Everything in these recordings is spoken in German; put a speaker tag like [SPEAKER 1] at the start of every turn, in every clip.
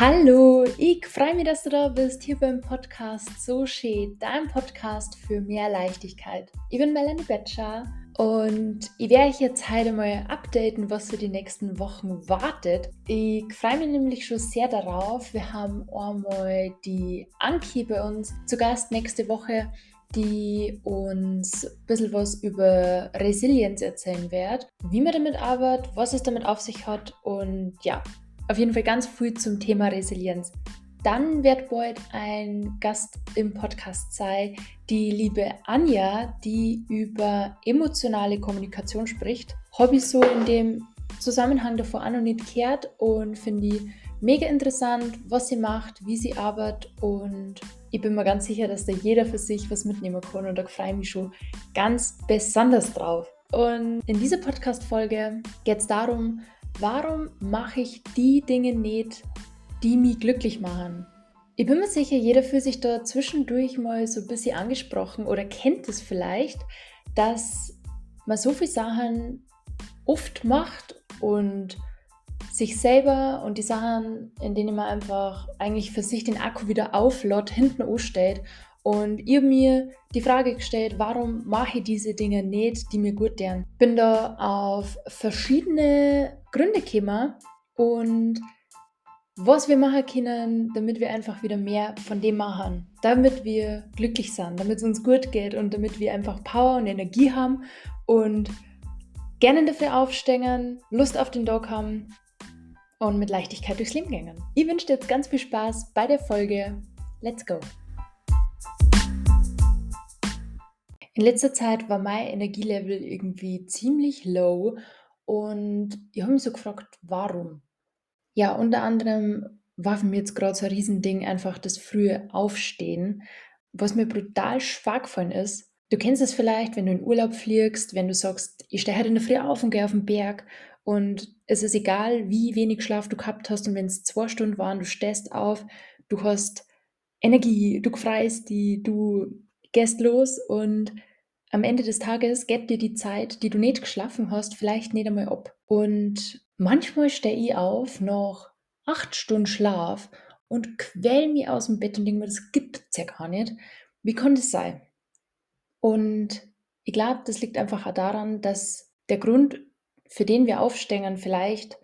[SPEAKER 1] Hallo, ich freue mich, dass du da bist, hier beim Podcast So Schön, dein Podcast für mehr Leichtigkeit. Ich bin Melanie Betscher und ich werde euch jetzt heute mal updaten, was für die nächsten Wochen wartet. Ich freue mich nämlich schon sehr darauf. Wir haben einmal die Anki bei uns zu Gast nächste Woche, die uns ein bisschen was über Resilienz erzählen wird, wie man damit arbeitet, was es damit auf sich hat und ja, auf jeden Fall ganz früh zum Thema Resilienz. Dann wird bald ein Gast im Podcast sein, die liebe Anja, die über emotionale Kommunikation spricht. Ich so in dem Zusammenhang davor an und nicht gehört und finde ich mega interessant, was sie macht, wie sie arbeitet und ich bin mir ganz sicher, dass da jeder für sich was mitnehmen kann und da freue ich mich schon ganz besonders drauf. Und in dieser Podcast-Folge geht es darum, warum mache ich die Dinge nicht, die mich glücklich machen? Ich bin mir sicher, jeder fühlt sich da zwischendurch mal so ein bisschen angesprochen oder kennt es vielleicht, dass man so viele Sachen oft macht und sich selber und die Sachen, in denen man einfach eigentlich für sich den Akku wieder auflädt, hinten anstellt und ihr mir die Frage gestellt, warum mache ich diese Dinge nicht, die mir gut tun. Bin da auf verschiedene Gründe gekommen und was wir machen können, damit wir einfach wieder mehr von dem machen, damit wir glücklich sind, damit es uns gut geht und damit wir einfach Power und Energie haben und gerne dafür aufstehen, Lust auf den Dog haben und mit Leichtigkeit durchs Leben gehen. Ich wünsche dir jetzt ganz viel Spaß bei der Folge. Let's go! In letzter Zeit war mein Energielevel irgendwie ziemlich low und ich habe mich so gefragt, warum? Ja, unter anderem war für mich jetzt gerade so ein Riesending einfach das frühe Aufstehen, was mir brutal schwach gefallen ist. Du kennst es vielleicht, wenn du in Urlaub fliegst, wenn du sagst, ich stehe heute in der Früh auf und gehe auf den Berg und es ist egal, wie wenig Schlaf du gehabt hast und wenn es zwei Stunden waren, du stehst auf, du hast Energie, du freust die, du gehst los und am Ende des Tages geht dir die Zeit, die du nicht geschlafen hast, vielleicht nicht einmal ab. Und manchmal stehe ich auf nach acht Stunden Schlaf und quäl mich aus dem Bett und denke mir, das gibt es ja gar nicht. Wie kann das sein? Und ich glaube, das liegt einfach auch daran, dass der Grund, für den wir aufstehen, vielleicht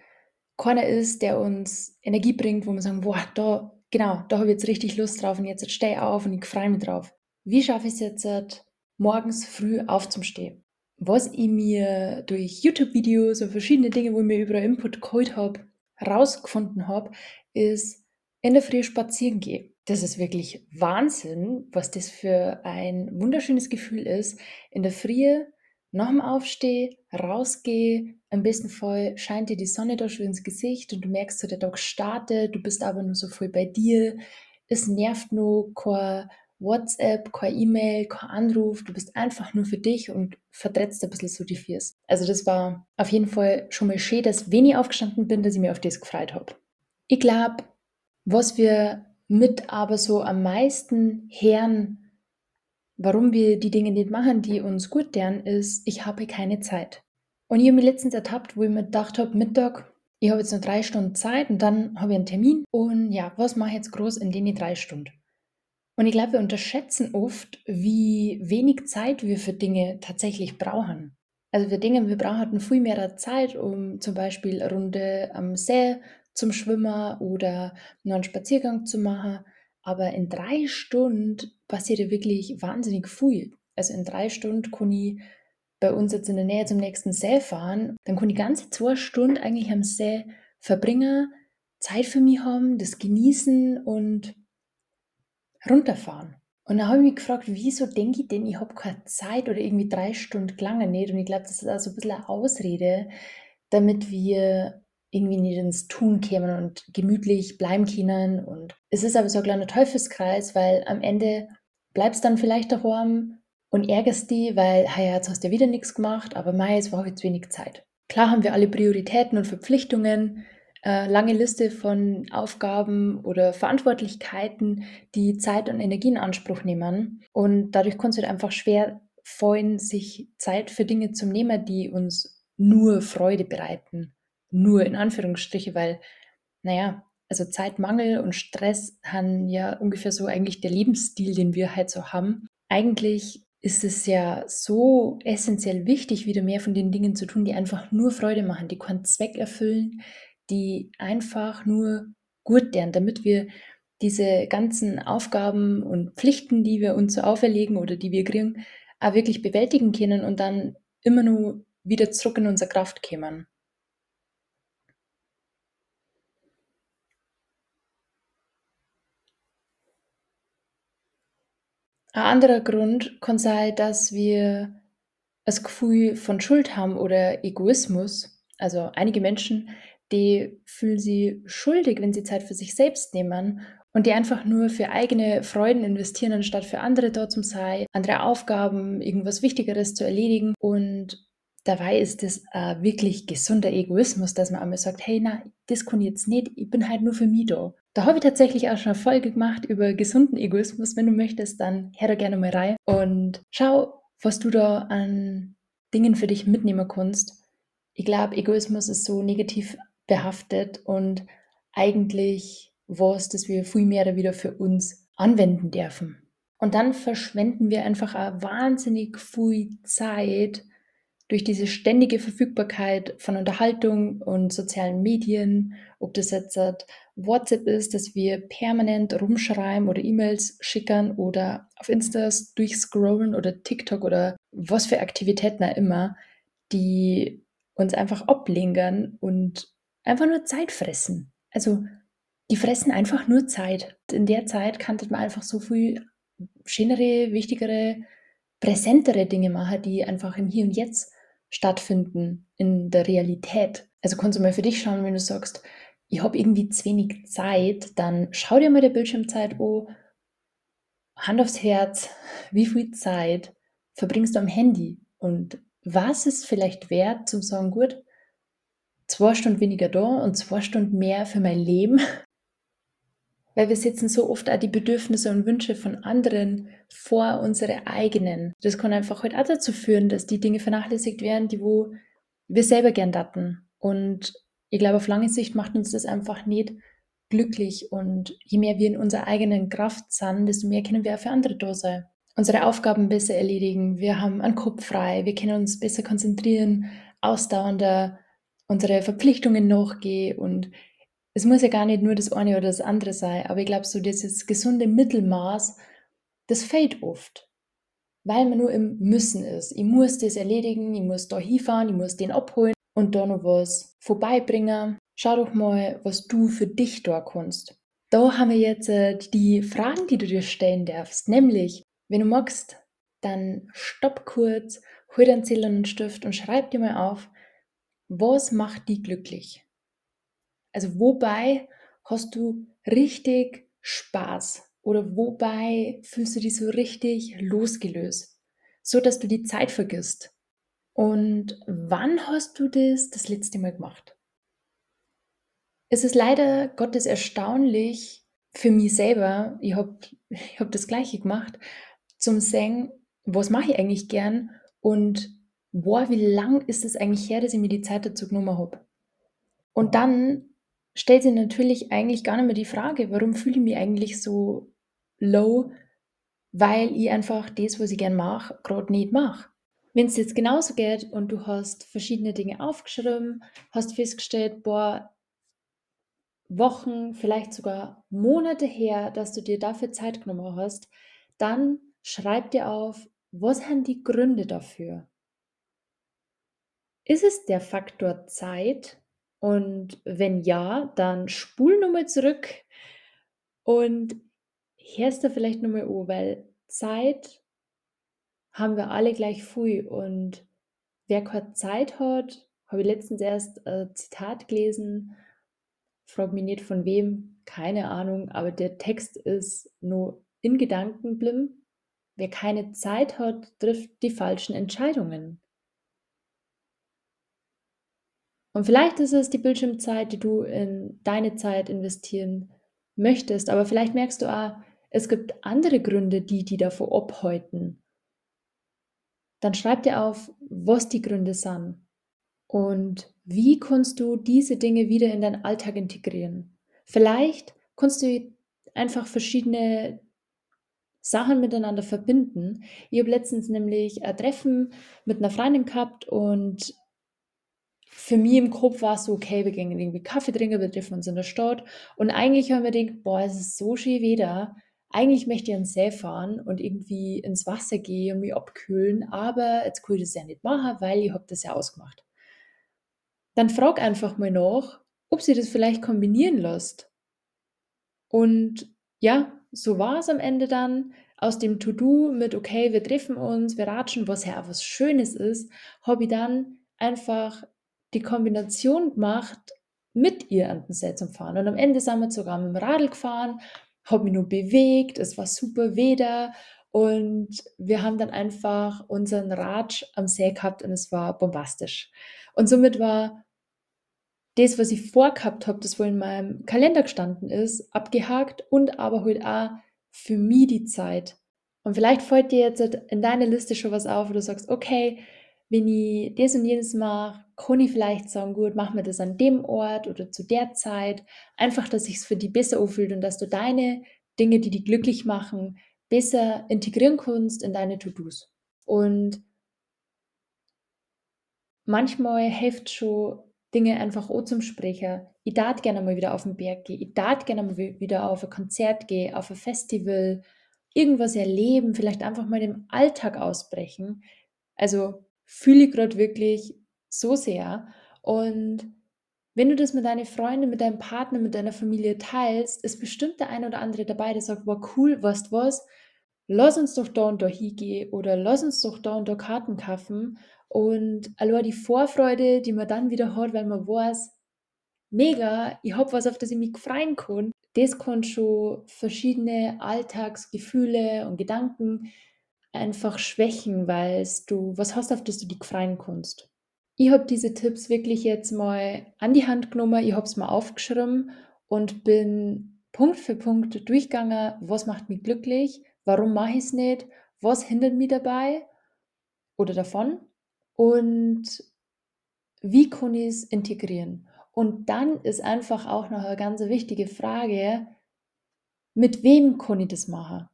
[SPEAKER 1] keiner ist, der uns Energie bringt, wo wir sagen, boah, da, genau, da habe ich jetzt richtig Lust drauf und jetzt stehe ich auf und ich freue mich drauf. Wie schaffe ich es jetzt, morgens früh aufzustehen? Was ich mir durch YouTube-Videos und verschiedene Dinge, wo ich mir überall Input geholt habe, herausgefunden habe, ist in der Früh spazieren gehen. Das ist wirklich Wahnsinn, was das für ein wunderschönes Gefühl ist. In der Früh nach dem Aufstehen, rausgehe, im besten Fall scheint dir die Sonne da schon ins Gesicht und du merkst, so, der Tag startet, du bist aber nur so voll bei dir, es nervt nur kein WhatsApp, kein E-Mail, kein Anruf, du bist einfach nur für dich und vertrittst ein bisschen so die Fiers. Also das war auf jeden Fall schon mal schön, dass wenn ich aufgestanden bin, dass ich mir auf das gefreut habe. Ich glaube, was wir mit aber so am meisten hören, warum wir die Dinge nicht machen, die uns gut tun, ist, ich habe keine Zeit. Und ich habe mich letztens ertappt, wo ich mir gedacht habe, Mittag, ich habe jetzt noch drei Stunden Zeit und dann habe ich einen Termin. Und ja, was mache ich jetzt groß in den drei Stunden? Und ich glaube, wir unterschätzen oft, wie wenig Zeit wir für Dinge tatsächlich brauchen. Also wir Dinge, wir brauchen viel mehr Zeit, um zum Beispiel eine Runde am See zum Schwimmen oder noch einen Spaziergang zu machen. Aber in drei Stunden passiert wirklich wahnsinnig viel. Also in drei Stunden kann ich bei uns jetzt in der Nähe zum nächsten See fahren. Dann kann ich ganze zwei Stunden eigentlich am See verbringen, Zeit für mich haben, das genießen und runterfahren. Und dann habe ich mich gefragt, wieso denke ich denn, ich habe keine Zeit oder irgendwie drei Stunden gelangen nicht. Und ich glaube, das ist also ein bisschen eine Ausrede, damit wir irgendwie nicht ins Tun kämen und gemütlich bleiben können. Und es ist aber so ein kleiner Teufelskreis, weil am Ende bleibst dann vielleicht daheim und ärgerst die, weil, ja, jetzt hast du ja wieder nichts gemacht, aber mei, es war jetzt wenig Zeit. Klar haben wir alle Prioritäten und Verpflichtungen, äh, lange Liste von Aufgaben oder Verantwortlichkeiten, die Zeit und Energie in Anspruch nehmen. Und dadurch kann es halt einfach schwer fallen, sich Zeit für Dinge zu nehmen, die uns nur Freude bereiten. Nur in Anführungsstriche, weil, naja, also Zeitmangel und Stress haben ja ungefähr so eigentlich der Lebensstil, den wir halt so haben. Eigentlich ist es ja so essentiell wichtig, wieder mehr von den Dingen zu tun, die einfach nur Freude machen, die keinen Zweck erfüllen, die einfach nur gut deren, damit wir diese ganzen Aufgaben und Pflichten, die wir uns so auferlegen oder die wir kriegen, auch wirklich bewältigen können und dann immer nur wieder zurück in unsere Kraft kommen. Ein anderer Grund kann sein, dass wir das Gefühl von Schuld haben oder Egoismus. Also einige Menschen, die fühlen sich schuldig, wenn sie Zeit für sich selbst nehmen und die einfach nur für eigene Freuden investieren, anstatt für andere dort zu sein, andere Aufgaben, irgendwas Wichtigeres zu erledigen. Und dabei ist es äh, wirklich gesunder Egoismus, dass man einmal sagt, hey, na, das kann ich jetzt nicht, ich bin halt nur für mich da. Da habe ich tatsächlich auch schon eine Folge gemacht über gesunden Egoismus. Wenn du möchtest, dann hör da gerne mal rein und schau, was du da an Dingen für dich mitnehmen kannst. Ich glaube, Egoismus ist so negativ behaftet und eigentlich was, dass wir viel mehr wieder für uns anwenden dürfen. Und dann verschwenden wir einfach auch wahnsinnig viel Zeit durch diese ständige Verfügbarkeit von Unterhaltung und sozialen Medien, ob das jetzt WhatsApp ist, dass wir permanent rumschreiben oder E-Mails schicken oder auf Instas durchscrollen oder TikTok oder was für Aktivitäten auch immer, die uns einfach ablenken und einfach nur Zeit fressen. Also die fressen einfach nur Zeit. In der Zeit kann man einfach so viel schönere, wichtigere, präsentere Dinge machen, die einfach im Hier und Jetzt stattfinden, in der Realität. Also kannst du mal für dich schauen, wenn du sagst, ich habe irgendwie zu wenig Zeit, dann schau dir mal die Bildschirmzeit an, Hand aufs Herz, wie viel Zeit verbringst du am Handy und was ist vielleicht wert, zu sagen, gut, zwei Stunden weniger da und zwei Stunden mehr für mein Leben weil wir setzen so oft auch die Bedürfnisse und Wünsche von anderen vor unsere eigenen. Das kann einfach halt auch dazu führen, dass die Dinge vernachlässigt werden, die wo wir selber gern daten. Und ich glaube, auf lange Sicht macht uns das einfach nicht glücklich. Und je mehr wir in unserer eigenen Kraft sind, desto mehr können wir auch für andere da sein. Unsere Aufgaben besser erledigen. Wir haben einen Kopf frei. Wir können uns besser konzentrieren, ausdauernder unsere Verpflichtungen nachgehen und es muss ja gar nicht nur das eine oder das andere sein, aber ich glaube, so dieses gesunde Mittelmaß, das fehlt oft, weil man nur im Müssen ist. Ich muss das erledigen, ich muss da hinfahren, ich muss den abholen und da noch was vorbeibringen. Schau doch mal, was du für dich da kannst. Da haben wir jetzt äh, die Fragen, die du dir stellen darfst, nämlich, wenn du magst, dann stopp kurz, hol deinen Zettel und Stift und schreib dir mal auf, was macht die glücklich? Also wobei hast du richtig Spaß oder wobei fühlst du dich so richtig losgelöst, so dass du die Zeit vergisst? Und wann hast du das das letzte Mal gemacht? Es ist leider Gottes erstaunlich für mich selber, ich habe ich hab das gleiche gemacht, zum Singen, was mache ich eigentlich gern und boah, wie lang ist es eigentlich her, dass ich mir die Zeit dazu genommen habe. Und dann stellt sich natürlich eigentlich gar nicht mehr die Frage, warum fühle ich mich eigentlich so low, weil ich einfach das, was ich gern mache, gerade nicht mache. Wenn es jetzt genauso geht und du hast verschiedene Dinge aufgeschrieben, hast festgestellt, boah, Wochen, vielleicht sogar Monate her, dass du dir dafür Zeit genommen hast, dann schreib dir auf, was sind die Gründe dafür? Ist es der Faktor Zeit, und wenn ja, dann spul nochmal zurück und hörst da vielleicht nochmal an, weil Zeit haben wir alle gleich viel und wer keine Zeit hat, habe ich letztens erst ein Zitat gelesen, frag mich nicht von wem, keine Ahnung, aber der Text ist nur in Gedanken blim. Wer keine Zeit hat, trifft die falschen Entscheidungen. Und vielleicht ist es die Bildschirmzeit, die du in deine Zeit investieren möchtest, aber vielleicht merkst du, ah, es gibt andere Gründe, die die davor abhalten. Dann schreib dir auf, was die Gründe sind und wie kannst du diese Dinge wieder in deinen Alltag integrieren. Vielleicht kannst du einfach verschiedene Sachen miteinander verbinden. Ich habe letztens nämlich ein Treffen mit einer Freundin gehabt und für mich im Kopf war es so, okay, wir gehen irgendwie Kaffee trinken, wir treffen uns in der Stadt. Und eigentlich haben wir gedacht, boah, es ist so schön Wetter. Eigentlich möchte ich an den See fahren und irgendwie ins Wasser gehen und mich abkühlen, aber jetzt kann ich das ja nicht machen, weil ich habe das ja ausgemacht. Dann frag einfach mal nach, ob sie das vielleicht kombinieren lässt. Und ja, so war es am Ende dann. Aus dem To-Do mit, okay, wir treffen uns, wir ratschen, was ja was Schönes ist, habe ich dann einfach die Kombination gemacht, mit ihr an den See zu fahren. Und am Ende sind wir sogar mit dem Radl gefahren, habe mich nur bewegt, es war super Wetter und wir haben dann einfach unseren Ratsch am See gehabt und es war bombastisch. Und somit war das, was ich vorgehabt habe, das wohl in meinem Kalender gestanden ist, abgehakt und aber halt auch für mich die Zeit. Und vielleicht fällt dir jetzt in deiner Liste schon was auf, wo du sagst, okay, wenn ich das und jenes mache, kann ich vielleicht sagen, gut, machen wir das an dem Ort oder zu der Zeit. Einfach, dass sich es für dich besser anfühlt und dass du deine Dinge, die dich glücklich machen, besser integrieren kannst in deine To-Dos. Und manchmal hilft schon Dinge einfach auch zum Sprechen. Ich darf gerne mal wieder auf den Berg gehen. Ich darf gerne mal wieder auf ein Konzert gehen, auf ein Festival, irgendwas erleben, vielleicht einfach mal dem Alltag ausbrechen. Also fühle ich gerade wirklich so sehr. Und wenn du das mit deinen Freunden, mit deinem Partner, mit deiner Familie teilst, ist bestimmt der ein oder andere dabei, der sagt, wow, cool, weißt was, lass uns doch da und da hingehen oder lass uns doch da und da Karten kaufen. Und allein die Vorfreude, die man dann wieder hat, weil man weiß, mega, ich habe was, auf das ich mich freuen kann, das kann schon verschiedene Alltagsgefühle und Gedanken einfach schwächen, weil du was hast, auf das du dich freuen kannst. Ich habe diese Tipps wirklich jetzt mal an die Hand genommen, ich habe es mal aufgeschrieben und bin Punkt für Punkt durchgegangen, was macht mich glücklich, warum mache ich es nicht, was hindert mich dabei oder davon und wie kann ich es integrieren. Und dann ist einfach auch noch eine ganz wichtige Frage, mit wem kann ich das machen?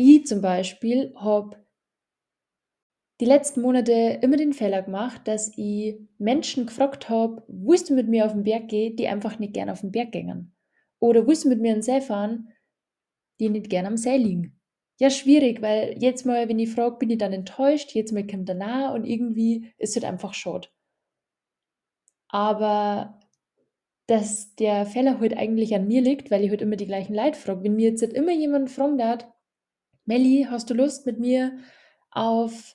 [SPEAKER 1] Ich zum Beispiel habe die letzten Monate immer den Fehler gemacht, dass ich Menschen gefragt habe, willst du mit mir auf den Berg gehen, die einfach nicht gern auf den Berg gehen? Oder willst du mit mir an den See fahren, die nicht gern am See liegen? Ja, schwierig, weil jetzt mal, wenn ich frage, bin ich dann enttäuscht, jetzt mal kommt danach und irgendwie ist es halt einfach schade. Aber dass der Fehler halt eigentlich an mir liegt, weil ich halt immer die gleichen Leute frage. Wenn mir jetzt halt immer jemand fragen hat, Melli, hast du Lust mit mir auf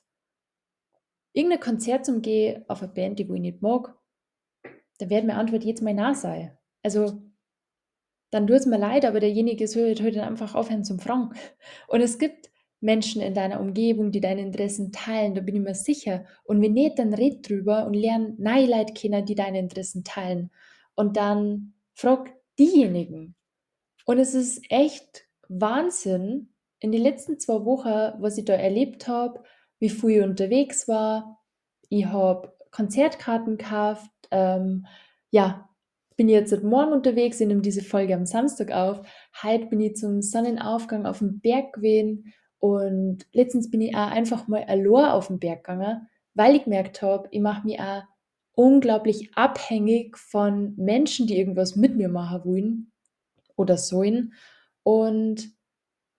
[SPEAKER 1] irgendein Konzert zum Gehen, auf eine Band, die ich nicht mag, dann wird meine Antwort jetzt mal Nein sein. Also, dann tut es mir leid, aber derjenige soll halt heute einfach aufhören zum Fragen. Und es gibt Menschen in deiner Umgebung, die deine Interessen teilen, da bin ich mir sicher. Und wenn nicht, dann red drüber und lern neue Leute kennen, die deine Interessen teilen. Und dann frag diejenigen. Und es ist echt Wahnsinn, in den letzten zwei Wochen, was ich da erlebt habe, wie viel ich unterwegs war. Ich habe Konzertkarten gekauft. Ähm, ja, bin jetzt seit morgen unterwegs, ich nehme diese Folge am Samstag auf. Heute bin ich zum Sonnenaufgang auf dem Berg gewesen und letztens bin ich auch einfach mal allein auf den Berg gegangen, weil ich gemerkt habe, ich mache mich auch unglaublich abhängig von Menschen, die irgendwas mit mir machen wollen oder sollen. Und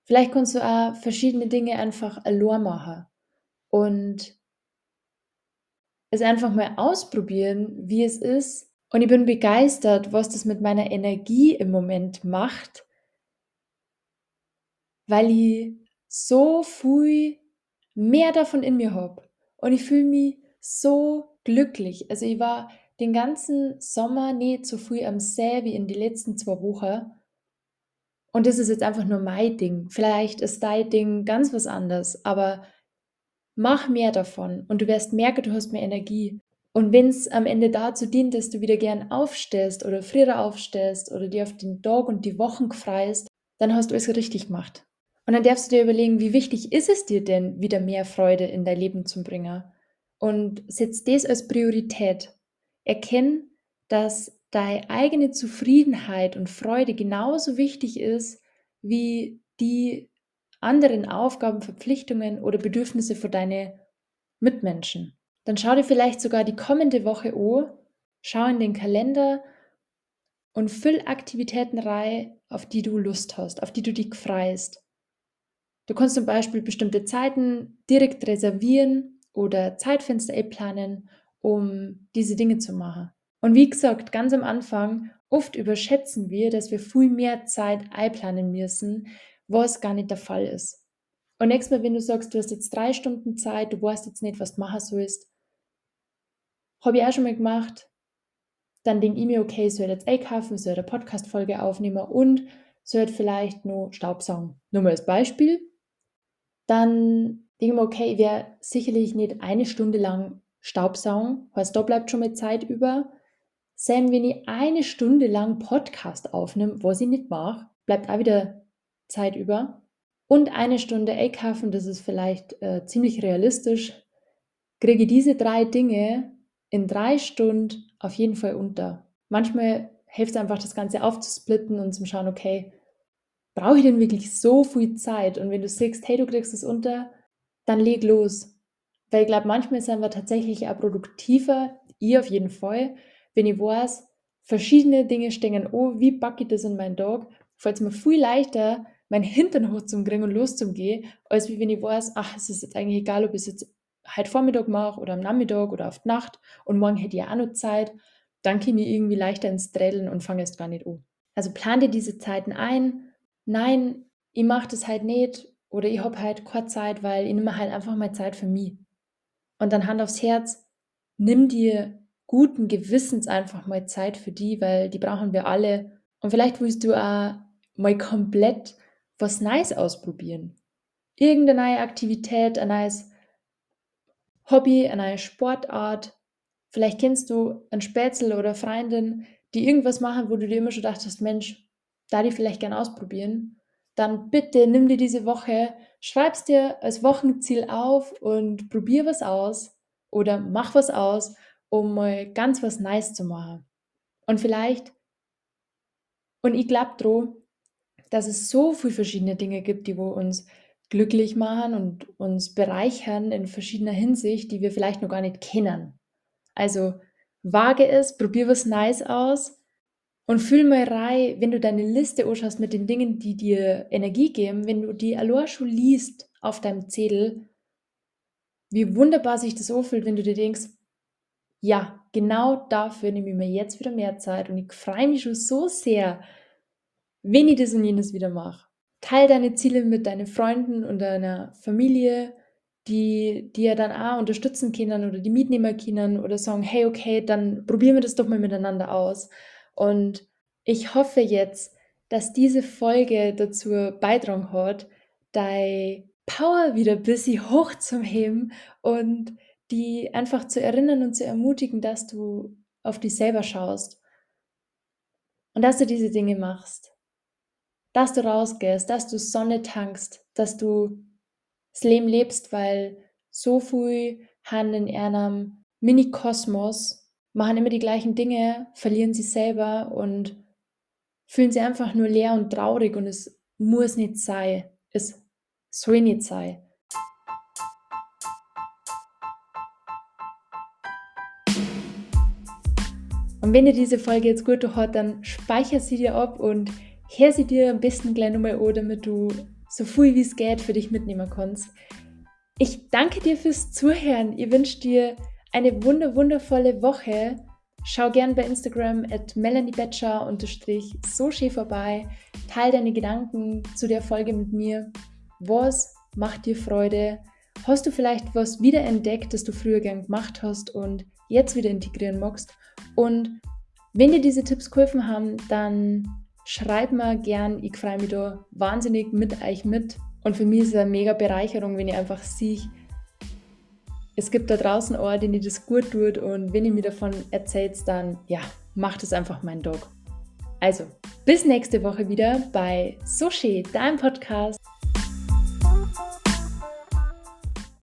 [SPEAKER 1] Vielleicht kannst du auch verschiedene Dinge einfach allein machen und es einfach mal ausprobieren, wie es ist. Und ich bin begeistert, was das mit meiner Energie im Moment macht, weil ich so viel mehr davon in mir habe. Und ich fühle mich so glücklich. Also ich war den ganzen Sommer nicht so viel am See wie in den letzten zwei Wochen. Und das ist jetzt einfach nur mein Ding. Vielleicht ist dein Ding ganz was anderes, aber mach mehr davon und du wirst merken, du hast mehr Energie. Und wenn es am Ende dazu dient, dass du wieder gern aufstehst oder früher aufstehst oder dir auf den Tag und die Wochen freust, dann hast du es richtig gemacht. Und dann darfst du dir überlegen, wie wichtig ist es dir denn, wieder mehr Freude in dein Leben zu bringen? Und setz das als Priorität. Erkenn, dass deine eigene Zufriedenheit und Freude genauso wichtig ist wie die anderen Aufgaben, Verpflichtungen oder Bedürfnisse für deine Mitmenschen. Dann schau dir vielleicht sogar die kommende Woche an, schau in den Kalender und füll Aktivitäten rein, auf die du Lust hast, auf die du dich freust. Du kannst zum Beispiel bestimmte Zeiten direkt reservieren oder Zeitfenster planen, um diese Dinge zu machen. Und wie gesagt, ganz am Anfang, oft überschätzen wir, dass wir viel mehr Zeit einplanen müssen, was gar nicht der Fall ist. Und nächstes Mal, wenn du sagst, du hast jetzt drei Stunden Zeit, du weißt jetzt nicht, was du machen sollst, habe ich auch schon mal gemacht, dann denke ich mir, okay, soll jetzt einkaufen, soll eine Podcast-Folge aufnehmen und soll vielleicht noch Staubsaugen. Nur mal als Beispiel. Dann denke ich mir, okay, ich werde sicherlich nicht eine Stunde lang Staubsaugen, heißt, da bleibt schon mal Zeit über. Sam, wenn ich eine Stunde lang Podcast aufnehme, was ich nicht mache, bleibt auch wieder Zeit über. Und eine Stunde einkaufen, das ist vielleicht äh, ziemlich realistisch, kriege ich diese drei Dinge in drei Stunden auf jeden Fall unter. Manchmal hilft es einfach, das Ganze aufzusplitten und zu schauen, okay, brauche ich denn wirklich so viel Zeit? Und wenn du siehst, hey, du kriegst es unter, dann leg los. Weil ich glaube, manchmal sind wir tatsächlich auch produktiver, ich auf jeden Fall, wenn ich weiß, verschiedene Dinge stehen, oh, wie packe ich das in meinen Tag, fällt es mir viel leichter, meinen Hintern hochzukriegen und loszugehen, als wie wenn ich weiß, ach, es ist jetzt eigentlich egal, ob ich es jetzt heute Vormittag mache oder am Nachmittag oder auf die Nacht und morgen hätte ich auch noch Zeit, dann komme ich irgendwie leichter ins Trädeln und fange erst gar nicht an. Also plan dir diese Zeiten ein. Nein, ich mache das halt nicht oder ich habe halt keine Zeit, weil ich nehme halt einfach mal Zeit für mich. Und dann Hand aufs Herz, nimm dir guten Gewissens einfach mal Zeit für die, weil die brauchen wir alle. Und vielleicht willst du auch mal komplett was Neues ausprobieren. Irgendeine neue Aktivität, ein neues Hobby, eine neue Sportart. Vielleicht kennst du einen Spätzle oder Freundin, die irgendwas machen, wo du dir immer schon dachtest, Mensch, da die vielleicht gern ausprobieren. Dann bitte nimm dir diese Woche, schreib's dir als Wochenziel auf und probier was aus oder mach was aus, um mal ganz was Nice zu machen. Und vielleicht, und ich glaube dran, dass es so viele verschiedene Dinge gibt, die wo uns glücklich machen und uns bereichern in verschiedener Hinsicht, die wir vielleicht noch gar nicht kennen. Also wage es, probier was Nice aus und fühl mal rein, wenn du deine Liste anschaust mit den Dingen, die dir Energie geben, wenn du die allein schon liest auf deinem Zettel, wie wunderbar sich das anfühlt, wenn du dir denkst, ja, genau dafür nehme ich mir jetzt wieder mehr Zeit und ich freue mich schon so sehr, wenn ich das und jenes wieder mache. Teil deine Ziele mit deinen Freunden und deiner Familie, die dir ja dann auch unterstützen können oder die Mietnehmer können oder sagen, hey, okay, dann probieren wir das doch mal miteinander aus. Und ich hoffe jetzt, dass diese Folge dazu beitragen hat, deine Power wieder ein bisschen hoch zum Heben und die einfach zu erinnern und zu ermutigen, dass du auf dich selber schaust und dass du diese Dinge machst dass du rausgehst, dass du Sonne tankst, dass du das Leben lebst, weil so viel haben in ihrem Mini-Kosmos, machen immer die gleichen Dinge, verlieren sich selber und fühlen sich einfach nur leer und traurig und es muss nicht sein. Es soll nicht sein. Wenn dir diese Folge jetzt gut hat, dann speicher sie dir ab und hör sie dir am besten gleich nochmal an, damit du so viel wie es geht für dich mitnehmen kannst. Ich danke dir fürs Zuhören. Ich wünsche dir eine wunder wundervolle Woche. Schau gern bei Instagram at so schön vorbei. Teil deine Gedanken zu der Folge mit mir. Was macht dir Freude? Hast du vielleicht was wiederentdeckt, das du früher gern gemacht hast und jetzt wieder integrieren magst? Und wenn dir diese Tipps geholfen haben, dann schreib mir gern, ich freue mich da wahnsinnig mit euch mit. Und für mich ist es eine mega Bereicherung, wenn ich einfach sehe, es gibt da draußen Orte, denen das gut tut und wenn ihr mir davon erzählt, dann ja, macht es einfach mein Dog. Also, bis nächste Woche wieder bei Sushi, deinem Podcast.